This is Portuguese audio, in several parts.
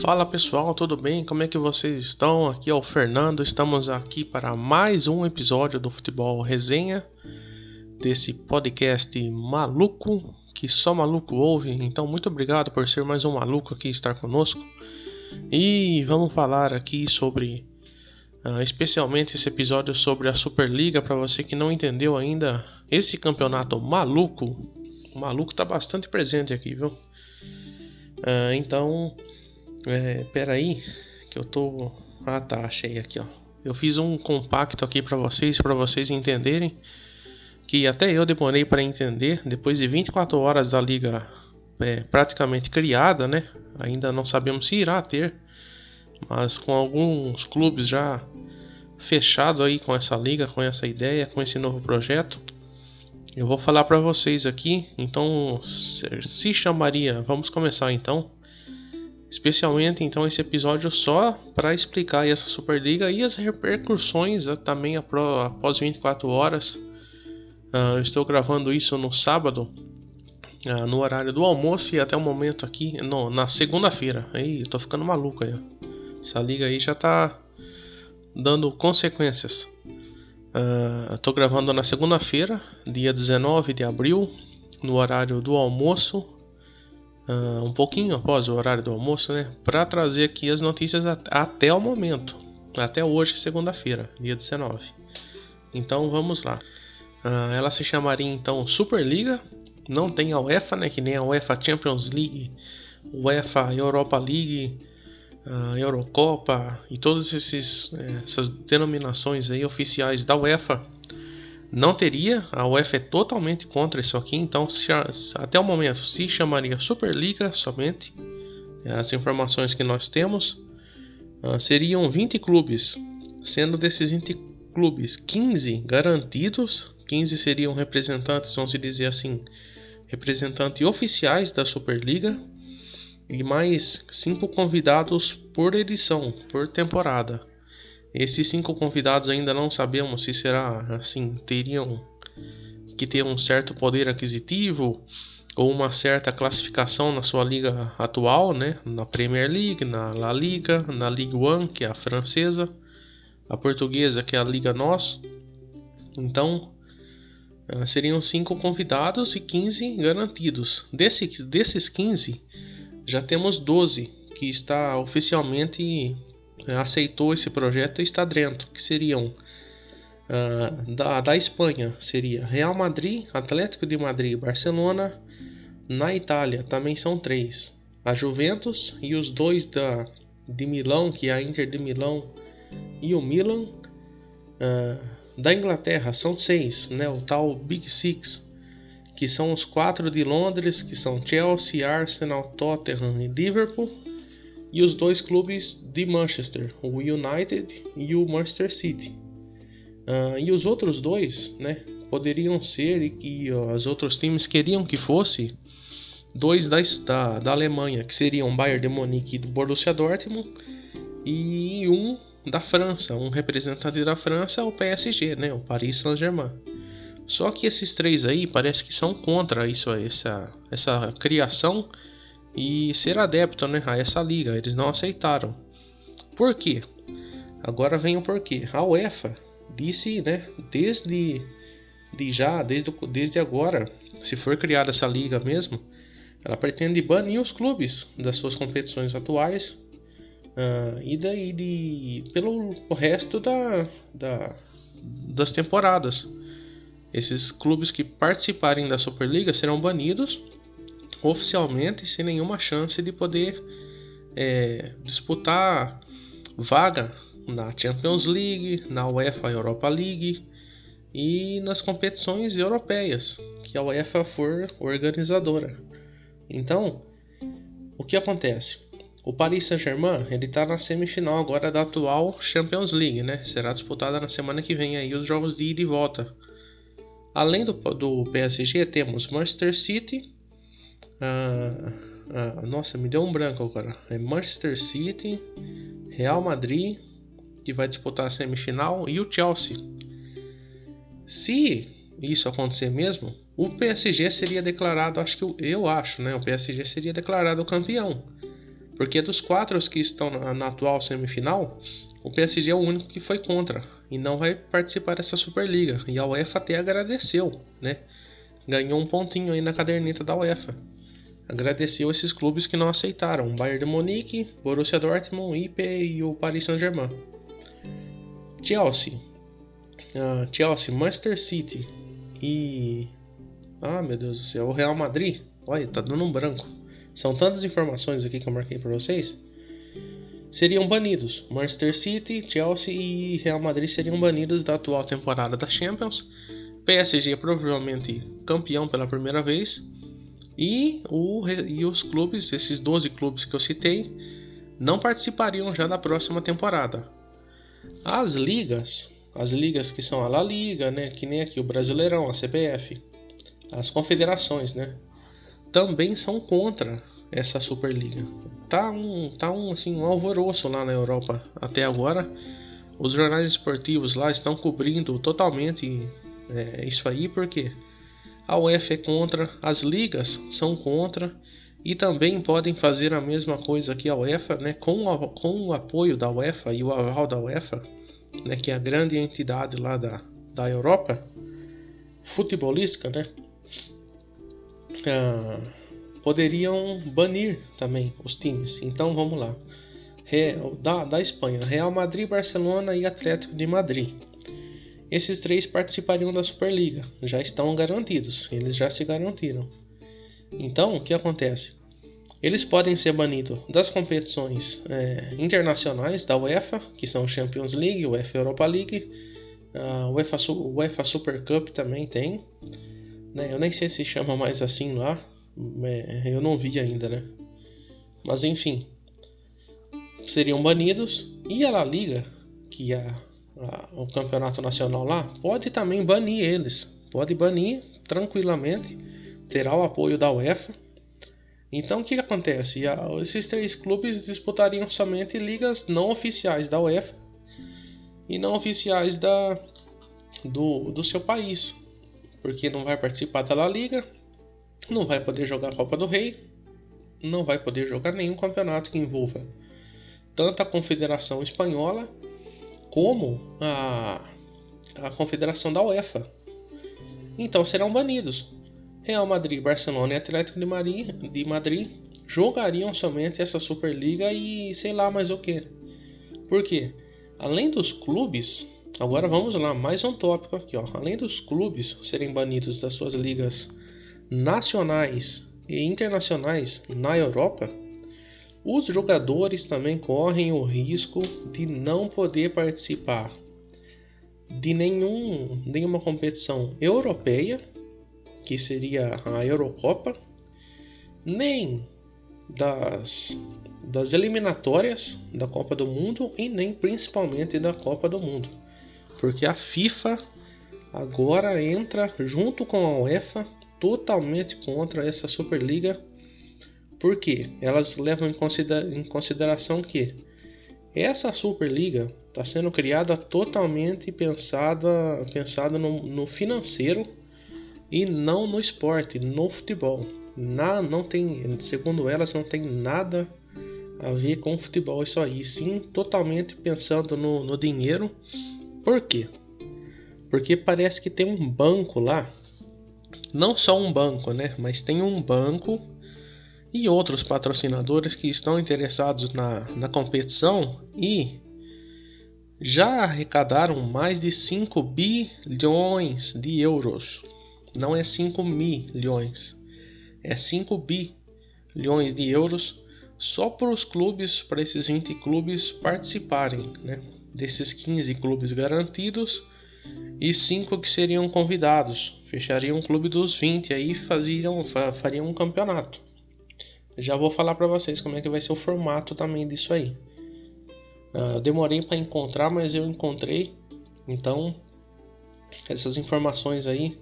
Fala pessoal, tudo bem? Como é que vocês estão? Aqui é o Fernando, estamos aqui para mais um episódio do Futebol Resenha, desse podcast maluco que só maluco ouve. Então, muito obrigado por ser mais um maluco aqui estar conosco. E vamos falar aqui sobre, uh, especialmente esse episódio sobre a Superliga. Para você que não entendeu ainda, esse campeonato maluco, o maluco tá bastante presente aqui, viu? Uh, então, é, peraí, que eu tô. Ah tá, achei aqui ó. Eu fiz um compacto aqui para vocês, para vocês entenderem que até eu demorei para entender. Depois de 24 horas da liga é, praticamente criada, né? Ainda não sabemos se irá ter, mas com alguns clubes já fechados aí com essa liga, com essa ideia, com esse novo projeto. Eu vou falar para vocês aqui, então se chamaria, vamos começar então especialmente então esse episódio só para explicar essa Superliga e as repercussões uh, também após 24 horas. Uh, estou gravando isso no sábado, uh, no horário do almoço e até o momento aqui no, na segunda-feira. Aí, eu tô ficando maluco aí. Essa liga aí já tá dando consequências. Uh, Estou gravando na segunda-feira, dia 19 de abril, no horário do almoço, uh, um pouquinho após o horário do almoço, né, para trazer aqui as notícias até o momento, até hoje, segunda-feira, dia 19. Então vamos lá. Uh, ela se chamaria então Superliga. Não tem a UEFA, né, que nem a UEFA Champions League, UEFA Europa League, a Eurocopa e todas é, essas denominações aí oficiais da UEFA não teria. A UEFA é totalmente contra isso aqui, então se, até o momento se chamaria Superliga somente. É, as informações que nós temos uh, seriam 20 clubes, sendo desses 20 clubes 15 garantidos, 15 seriam representantes, vamos dizer assim, representantes oficiais da Superliga e mais 5 convidados por edição, por temporada. Esses cinco convidados ainda não sabemos se será assim, teriam que ter um certo poder aquisitivo ou uma certa classificação na sua liga atual, né? Na Premier League, na La Liga, na Ligue 1, que é a francesa, a portuguesa, que é a Liga Nós. Então, eh, seriam cinco convidados e 15 garantidos. Desse, desses 15, já temos 12 que está oficialmente aceitou esse projeto está dentro, que seriam uh, da, da Espanha, seria Real Madrid, Atlético de Madrid, Barcelona. Na Itália também são três, a Juventus e os dois da de Milão, que é a Inter de Milão e o Milan. Uh, da Inglaterra são seis, né, o tal Big Six, que são os quatro de Londres, que são Chelsea, Arsenal, Tottenham e Liverpool e os dois clubes de Manchester, o United e o Manchester City. Uh, e os outros dois, né, poderiam ser e que os outros times queriam que fosse dois da, da, da Alemanha, que seriam Bayern de Munique e do Borussia Dortmund, e um da França, um representante da França, o PSG, né, o Paris Saint-Germain. Só que esses três aí parece que são contra isso, essa, essa criação e ser adepto né, a essa liga. Eles não aceitaram. Por quê? Agora vem o porquê. A UEFA disse, né, desde de já, desde, desde agora, se for criada essa liga mesmo, ela pretende banir os clubes das suas competições atuais uh, e daí de, pelo resto da, da, das temporadas. Esses clubes que participarem da Superliga serão banidos oficialmente sem nenhuma chance de poder é, disputar vaga na Champions League, na UEFA Europa League e nas competições europeias que a UEFA for organizadora. Então, o que acontece? O Paris Saint-Germain ele está na semifinal agora da atual Champions League, né? Será disputada na semana que vem aí os jogos de ida e volta. Além do, do PSG temos Manchester City, ah, ah, nossa, me deu um branco agora. É Manchester City, Real Madrid, que vai disputar a semifinal, e o Chelsea. Se isso acontecer mesmo, o PSG seria declarado, acho que eu, acho, né? O PSG seria declarado campeão. Porque dos quatro que estão na, na, atual semifinal, o PSG é o único que foi contra e não vai participar dessa Superliga. E a UEFA até agradeceu, né? Ganhou um pontinho aí na caderneta da UEFA. Agradeceu esses clubes que não aceitaram: Bayern de Munique, Borussia Dortmund, IP e o Paris Saint-Germain. Chelsea, uh, Chelsea, Manchester City e ah, meu Deus do céu, o Real Madrid. Olha, tá dando um branco. São tantas informações aqui que eu marquei para vocês. Seriam banidos. Manchester City, Chelsea e Real Madrid seriam banidos da atual temporada da Champions. PSG provavelmente campeão pela primeira vez. E, o, e os clubes, esses 12 clubes que eu citei, não participariam já da próxima temporada. As ligas, as ligas que são a La Liga, né, que nem aqui o Brasileirão, a CBF, as confederações, né, também são contra essa Superliga. Tá um, tá um, assim, um alvoroço lá na Europa até agora. Os jornais esportivos lá estão cobrindo totalmente é, isso aí, porque a UEFA é contra, as ligas são contra e também podem fazer a mesma coisa que a UEFA, né, com, a, com o apoio da UEFA e o aval da UEFA, né, que é a grande entidade lá da, da Europa futebolística, né, ah, poderiam banir também os times. Então vamos lá. Da, da Espanha, Real Madrid, Barcelona e Atlético de Madrid. Esses três participariam da Superliga, já estão garantidos, eles já se garantiram. Então, o que acontece? Eles podem ser banidos das competições é, internacionais da UEFA, que são Champions League, UEFA Europa League, a UEFA, UEFA Super Cup também tem, né? Eu nem sei se chama mais assim lá. É, eu não vi ainda, né? Mas enfim. Seriam banidos. E a La Liga, que é a, o campeonato nacional lá, pode também banir eles. Pode banir tranquilamente. Terá o apoio da UEFA. Então o que, que acontece? Esses três clubes disputariam somente ligas não oficiais da UEFA e não oficiais da, do, do seu país porque não vai participar da La Liga, não vai poder jogar a Copa do Rei, não vai poder jogar nenhum campeonato que envolva tanto a Confederação Espanhola como a, a Confederação da UEFA. Então serão banidos. Real Madrid, Barcelona e Atlético de Madrid, de Madrid jogariam somente essa Superliga e sei lá mais o que. Por quê? Além dos clubes, Agora vamos lá, mais um tópico aqui, ó. Além dos clubes serem banidos das suas ligas nacionais e internacionais na Europa, os jogadores também correm o risco de não poder participar de nenhum, nenhuma competição europeia, que seria a Eurocopa, nem das, das eliminatórias da Copa do Mundo e nem principalmente da Copa do Mundo porque a FIFA agora entra junto com a UEFA totalmente contra essa Superliga. Porque elas levam em consideração que essa Superliga está sendo criada totalmente pensada, pensada no, no, financeiro e não no esporte, no futebol. Na, não tem, segundo elas, não tem nada a ver com futebol isso aí, sim totalmente pensando no, no dinheiro por quê? Porque parece que tem um banco lá, não só um banco, né? Mas tem um banco e outros patrocinadores que estão interessados na, na competição e já arrecadaram mais de 5 bilhões de euros. Não é 5 milhões, é 5 bilhões de euros só para os clubes, para esses 20 clubes participarem, né? desses 15 clubes garantidos e 5 que seriam convidados. Fechariam um clube dos 20 aí faziam, fariam um campeonato. Já vou falar para vocês como é que vai ser o formato também disso aí. Uh, demorei para encontrar, mas eu encontrei. Então, essas informações aí,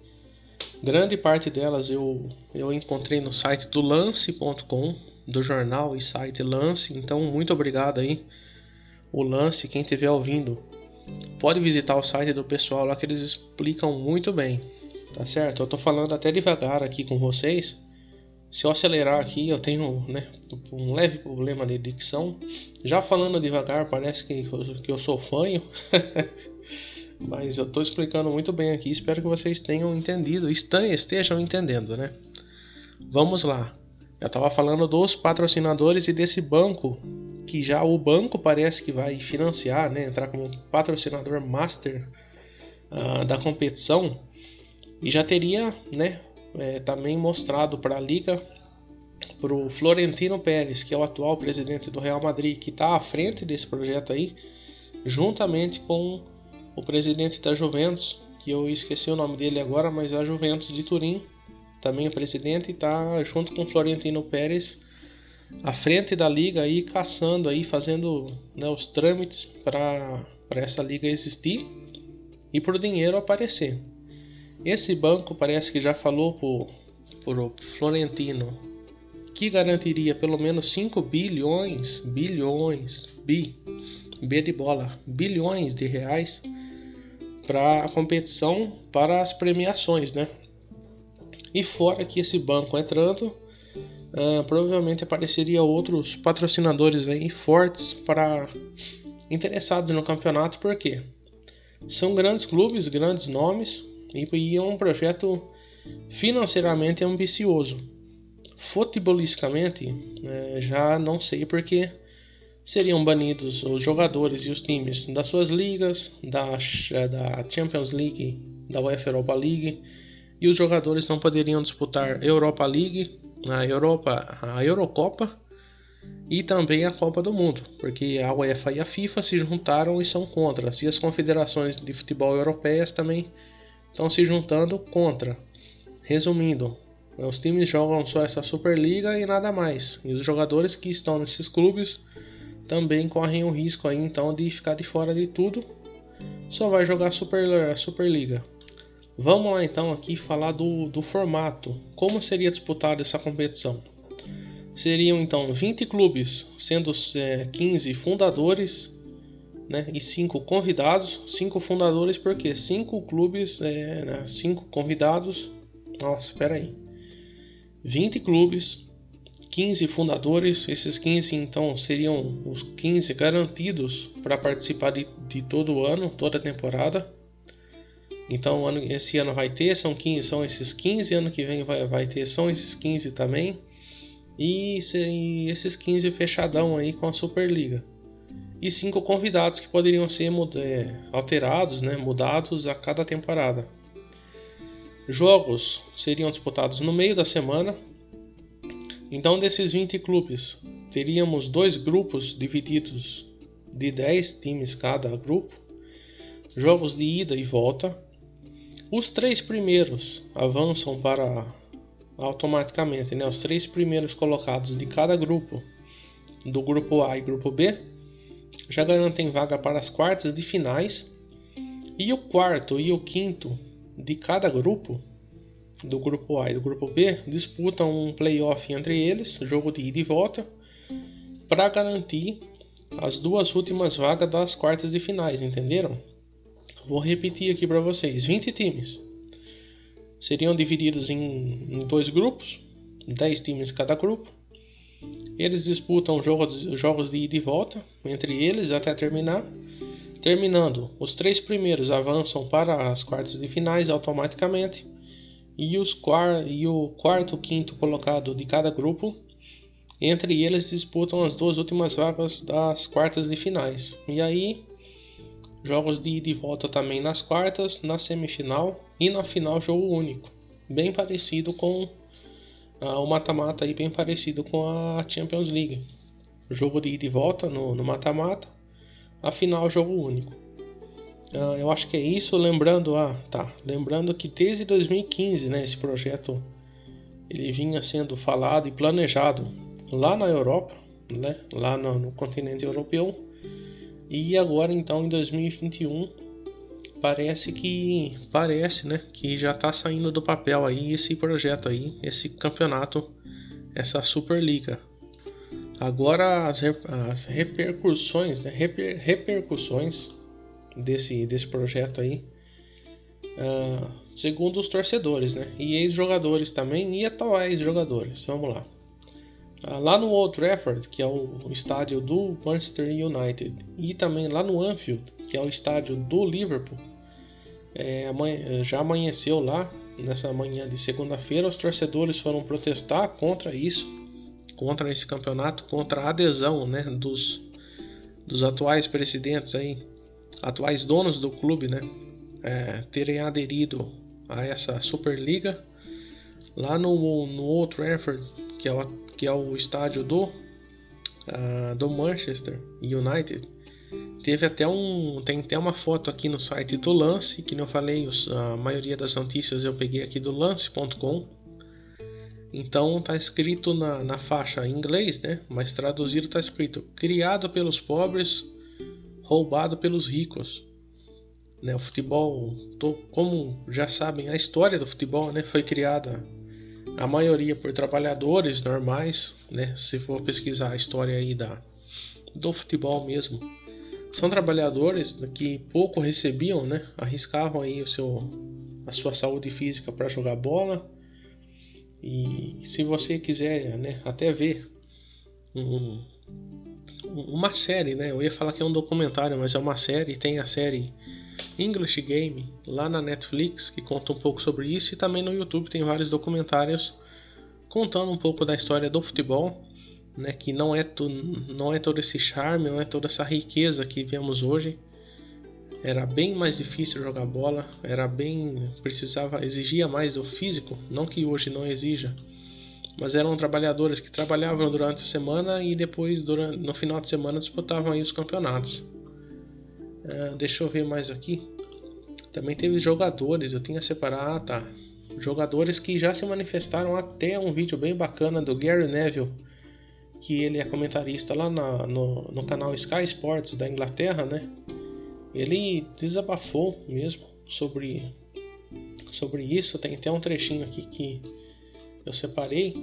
grande parte delas eu, eu encontrei no site do lance.com, do jornal e site Lance. Então, muito obrigado aí o lance, quem estiver ouvindo, pode visitar o site do pessoal lá que eles explicam muito bem, tá certo? Eu tô falando até devagar aqui com vocês, Se eu acelerar aqui, eu tenho né, um leve problema de dicção. Já falando devagar, parece que, que eu sou fanho. Mas eu estou explicando muito bem aqui. Espero que vocês tenham entendido, estejam entendendo, né? Vamos lá. Eu estava falando dos patrocinadores e desse banco, que já o banco parece que vai financiar, né? Entrar como patrocinador master uh, da competição. E já teria, né? É, também mostrado para a liga para o Florentino Pérez, que é o atual presidente do Real Madrid, que está à frente desse projeto aí, juntamente com o presidente da Juventus, que eu esqueci o nome dele agora, mas é a Juventus de Turim, também é presidente, está junto com o Florentino Pérez à frente da liga aí, caçando aí, fazendo né, os trâmites para essa liga existir e para o dinheiro aparecer. Esse banco parece que já falou o Florentino que garantiria pelo menos 5 bilhões, bilhões, bi, B de bola, bilhões de reais para a competição, para as premiações, né? E fora que esse banco entrando, uh, provavelmente apareceria outros patrocinadores aí fortes para interessados no campeonato, porque são grandes clubes, grandes nomes, e é um projeto financeiramente ambicioso. Futebolisticamente, é, já não sei porque seriam banidos os jogadores e os times das suas ligas, da, da Champions League, da UEFA Europa League, e os jogadores não poderiam disputar Europa League, a Europa, a Eurocopa e também a Copa do Mundo, porque a UEFA e a FIFA se juntaram e são contra, e as confederações de futebol europeias também estão se juntando contra. Resumindo, os times jogam só essa Superliga e nada mais. E os jogadores que estão nesses clubes também correm o risco aí então de ficar de fora de tudo. Só vai jogar Super, Superliga. Vamos lá então aqui falar do, do formato. Como seria disputada essa competição? Seriam então 20 clubes, sendo é, 15 fundadores né? E cinco convidados, cinco fundadores, porque cinco clubes, é, né? cinco convidados. Nossa, espera aí. 20 clubes, 15 fundadores. Esses 15 então seriam os 15 garantidos para participar de, de todo o ano, toda a temporada. Então ano, esse ano vai ter, são 15, são esses 15, ano que vem vai, vai ter, são esses 15 também. E, e esses 15 fechadão aí com a Superliga e cinco convidados que poderiam ser é, alterados, né, mudados a cada temporada. Jogos seriam disputados no meio da semana. Então, desses 20 clubes, teríamos dois grupos divididos de 10 times cada grupo. Jogos de ida e volta. Os três primeiros avançam para automaticamente, né, os três primeiros colocados de cada grupo, do grupo A e grupo B, já garantem vaga para as quartas de finais. E o quarto e o quinto de cada grupo, do grupo A e do grupo B, disputam um playoff entre eles, jogo de ida e volta, para garantir as duas últimas vagas das quartas de finais, entenderam? Vou repetir aqui para vocês: 20 times seriam divididos em, em dois grupos, 10 times cada grupo. Eles disputam jogos, jogos de ida e volta entre eles até terminar. Terminando, os três primeiros avançam para as quartas de finais automaticamente e, os e o quarto quinto colocado de cada grupo entre eles disputam as duas últimas vagas das quartas de finais. E aí, jogos de ida e volta também nas quartas, na semifinal e na final jogo único, bem parecido com o mata-mata aí bem parecido com a Champions League. Jogo de ida e volta no mata-mata, a final jogo único. Uh, eu acho que é isso, lembrando, ah, tá, lembrando que desde 2015, né, esse projeto ele vinha sendo falado e planejado lá na Europa, né, lá no, no continente europeu, e agora então em 2021 parece que parece, né, que já está saindo do papel aí esse projeto aí, esse campeonato, essa Superliga. Agora as, as repercussões, né, reper, repercussões desse desse projeto aí uh, segundo os torcedores, né? E ex-jogadores também e atuais jogadores. Vamos lá. Ah, lá no Old Trafford, que é o estádio do Manchester United, e também lá no Anfield, que é o estádio do Liverpool, é, já amanheceu lá nessa manhã de segunda-feira. Os torcedores foram protestar contra isso, contra esse campeonato, contra a adesão né, dos, dos atuais presidentes aí, atuais donos do clube, né, é, terem aderido a essa Superliga lá no, no Old que é o que é o estádio do, uh, do Manchester United. Teve até um. Tem até uma foto aqui no site do Lance, que não falei, os, a maioria das notícias eu peguei aqui do lance.com. Então tá escrito na, na faixa em inglês, né? Mas traduzido tá escrito: criado pelos pobres, roubado pelos ricos. Né, o futebol, tô, como já sabem, a história do futebol né, foi criada a maioria por trabalhadores normais, né? Se for pesquisar a história aí da, do futebol mesmo, são trabalhadores que pouco recebiam, né? Arriscavam aí o seu, a sua saúde física para jogar bola. E se você quiser, né, até ver um, uma série, né? Eu ia falar que é um documentário, mas é uma série. Tem a série English Game lá na Netflix que conta um pouco sobre isso e também no YouTube tem vários documentários contando um pouco da história do futebol, né? Que não é tu, não é todo esse charme, não é toda essa riqueza que vemos hoje. Era bem mais difícil jogar bola, era bem precisava exigia mais do físico, não que hoje não exija mas eram trabalhadores que trabalhavam durante a semana e depois durante, no final de semana disputavam aí os campeonatos. Uh, deixa eu ver mais aqui. Também teve jogadores, eu tinha separado, ah, tá. Jogadores que já se manifestaram até um vídeo bem bacana do Gary Neville, que ele é comentarista lá na, no, no canal Sky Sports da Inglaterra, né? Ele desabafou mesmo sobre, sobre isso. Tem até um trechinho aqui que eu separei.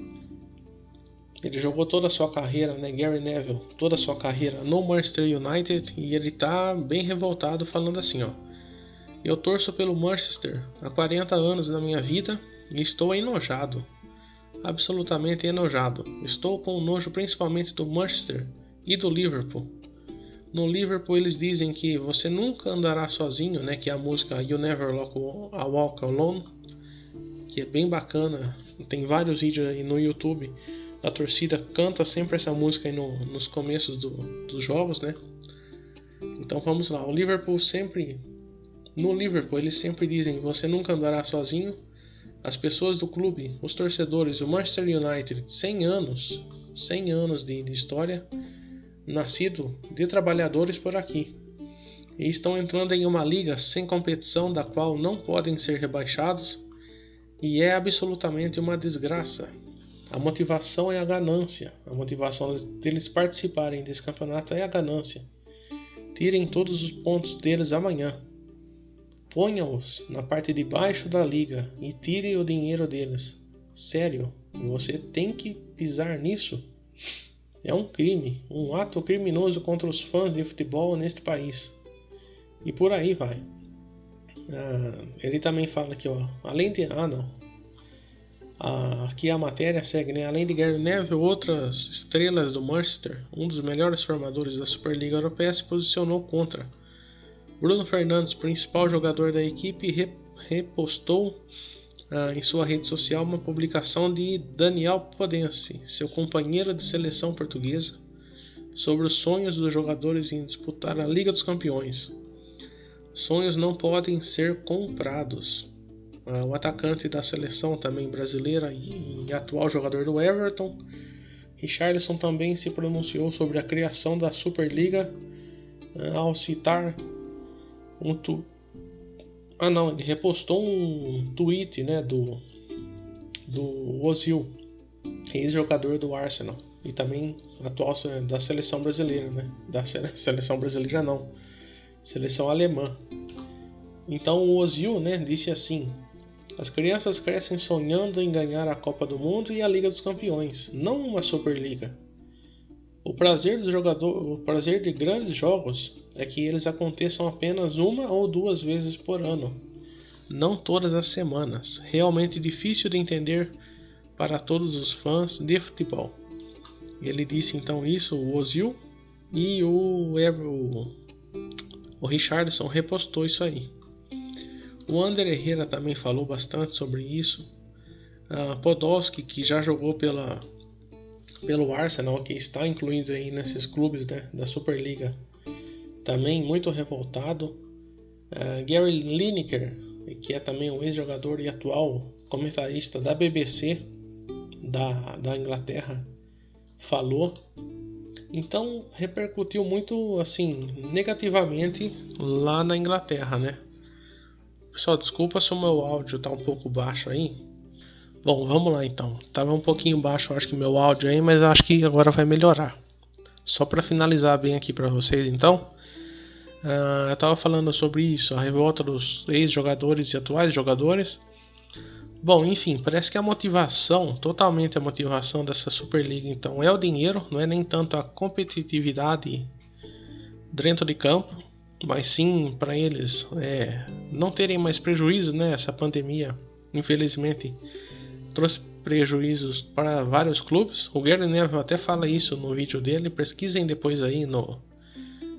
Ele jogou toda a sua carreira, né, Gary Neville, toda a sua carreira no Manchester United e ele tá bem revoltado falando assim, ó. Eu torço pelo Manchester há 40 anos na minha vida e estou enojado. Absolutamente enojado. Estou com nojo principalmente do Manchester e do Liverpool. No Liverpool eles dizem que você nunca andará sozinho, né, que é a música You Never Walk Alone, que é bem bacana. Tem vários vídeos aí no YouTube a torcida canta sempre essa música aí no, nos começos do, dos jogos, né? Então vamos lá. O Liverpool sempre. No Liverpool, eles sempre dizem: você nunca andará sozinho. As pessoas do clube, os torcedores, o Manchester United, 100 anos, 100 anos de, de história, nascido de trabalhadores por aqui. E estão entrando em uma liga sem competição, da qual não podem ser rebaixados, e é absolutamente uma desgraça. A motivação é a ganância. A motivação deles participarem desse campeonato é a ganância. Tirem todos os pontos deles amanhã. Ponham-os na parte de baixo da liga e tirem o dinheiro deles. Sério, você tem que pisar nisso. É um crime, um ato criminoso contra os fãs de futebol neste país. E por aí vai. Ah, ele também fala aqui, ó. Além de. Ah, não. Ah, aqui a matéria segue, né? Além de Gary Neville, outras estrelas do Manchester, um dos melhores formadores da Superliga Europeia, se posicionou contra. Bruno Fernandes, principal jogador da equipe, repostou ah, em sua rede social uma publicação de Daniel Podense, seu companheiro de seleção portuguesa, sobre os sonhos dos jogadores em disputar a Liga dos Campeões. Sonhos não podem ser comprados. Uh, o atacante da seleção também brasileira e, e atual jogador do Everton. Richarlison também se pronunciou sobre a criação da Superliga uh, ao citar um tu... Ah não, ele repostou um tweet né, do, do Ozil, ex-jogador do Arsenal e também atual da seleção brasileira, né? Da seleção brasileira não, seleção alemã. Então o Ozil, né, disse assim: as crianças crescem sonhando em ganhar a Copa do Mundo e a Liga dos Campeões, não uma Superliga. O prazer do jogador, o prazer de grandes jogos é que eles aconteçam apenas uma ou duas vezes por ano. não todas as semanas. Realmente difícil de entender para todos os fãs de futebol. Ele disse então isso, o Ozil, e o, o, Richardson repostou isso aí. O Ander Herrera também falou bastante sobre isso. Uh, Podolski, que já jogou pela, pelo Arsenal, que está incluído aí nesses clubes né, da Superliga, também muito revoltado. Uh, Gary Lineker, que é também um ex-jogador e atual comentarista da BBC da, da Inglaterra, falou. Então repercutiu muito assim negativamente lá na Inglaterra, né? Pessoal, desculpa se o meu áudio tá um pouco baixo aí. Bom, vamos lá então. Tava um pouquinho baixo, acho que meu áudio aí, mas acho que agora vai melhorar. Só para finalizar bem aqui para vocês, então, uh, eu tava falando sobre isso, a revolta dos ex-jogadores e atuais jogadores. Bom, enfim, parece que a motivação, totalmente a motivação dessa Superliga, então, é o dinheiro, não é nem tanto a competitividade dentro de campo, mas sim para eles é, não terem mais prejuízo, né? Essa pandemia, infelizmente, trouxe prejuízos para vários clubes. O Gary Neville até fala isso no vídeo dele. Pesquisem depois aí no,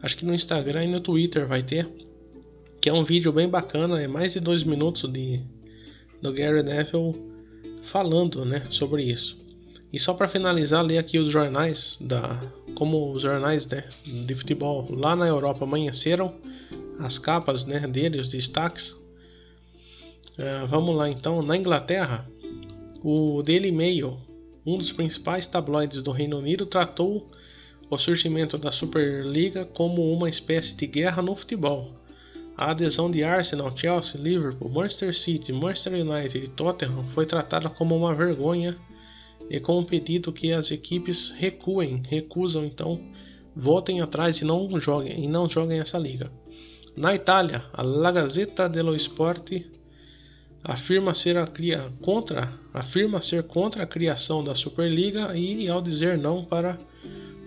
acho que no Instagram e no Twitter vai ter, que é um vídeo bem bacana, é mais de dois minutos de do Gary Neville falando, né, sobre isso. E só para finalizar, ler aqui os jornais da como os jornais, né, de futebol lá na Europa amanheceram, as capas, né, dele, os destaques. Uh, vamos lá então, na Inglaterra, o Daily Mail, um dos principais tabloides do Reino Unido, tratou o surgimento da Superliga como uma espécie de guerra no futebol a adesão de Arsenal, Chelsea, Liverpool, Manchester City, Manchester United e Tottenham foi tratada como uma vergonha e com um pedido que as equipes recuem, recusam então, voltem atrás e não joguem e não joguem essa liga. Na Itália, a La Gazzetta dello Sport afirma ser, a cria, contra, afirma ser contra a criação da Superliga e ao dizer não para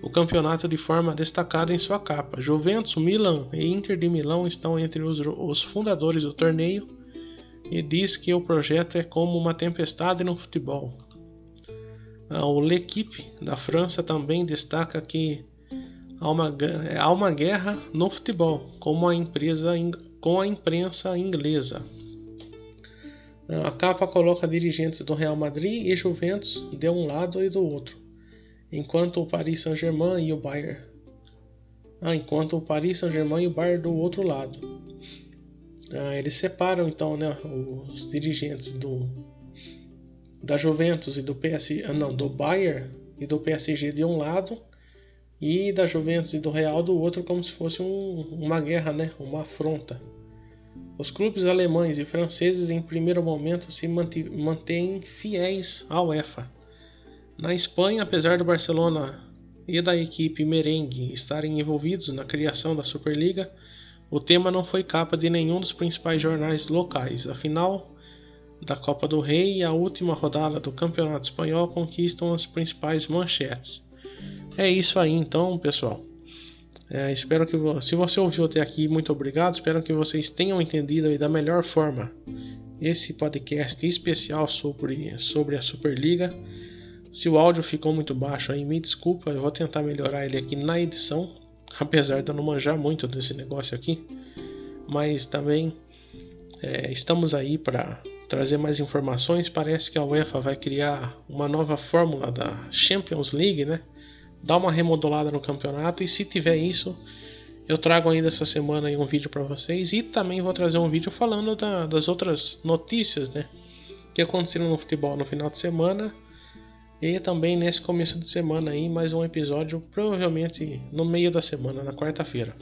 o campeonato de forma destacada em sua capa. Juventus, Milan e Inter de Milão estão entre os, os fundadores do torneio e diz que o projeto é como uma tempestade no futebol. Ah, o L'Equipe da França também destaca que há uma, há uma guerra no futebol como a empresa, com a imprensa inglesa. Ah, a capa coloca dirigentes do Real Madrid e Juventus de um lado e do outro enquanto o Paris Saint-Germain e o Bayern. Ah, enquanto o Paris Saint-Germain e o Bayern do outro lado. Ah, eles separam então né, os dirigentes do da Juventus e do PSG, ah, não, do Bayern e do PSG de um lado e da Juventus e do Real do outro como se fosse um, uma guerra, né, uma afronta. Os clubes alemães e franceses em primeiro momento se mantêm fiéis à UEFA na Espanha, apesar do Barcelona e da equipe merengue estarem envolvidos na criação da Superliga, o tema não foi capa de nenhum dos principais jornais locais. A final da Copa do Rei e a última rodada do Campeonato Espanhol conquistam as principais manchetes. É isso aí então, pessoal. É, espero que se você ouviu até aqui, muito obrigado. Espero que vocês tenham entendido da melhor forma esse podcast especial sobre, sobre a Superliga. Se o áudio ficou muito baixo aí, me desculpa, eu vou tentar melhorar ele aqui na edição, apesar de eu não manjar muito desse negócio aqui. Mas também é, estamos aí para trazer mais informações. Parece que a UEFA vai criar uma nova fórmula da Champions League, né? Dar uma remodelada no campeonato e se tiver isso, eu trago ainda essa semana um vídeo para vocês e também vou trazer um vídeo falando da, das outras notícias, né? Que aconteceram no futebol no final de semana e também nesse começo de semana aí, mais um episódio, provavelmente no meio da semana, na quarta-feira.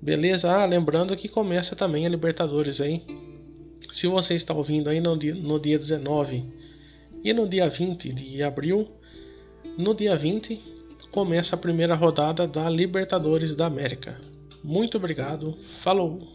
Beleza? Ah, lembrando que começa também a Libertadores aí. Se você está ouvindo aí no dia, no dia 19 e no dia 20 de abril, no dia 20 começa a primeira rodada da Libertadores da América. Muito obrigado, falou!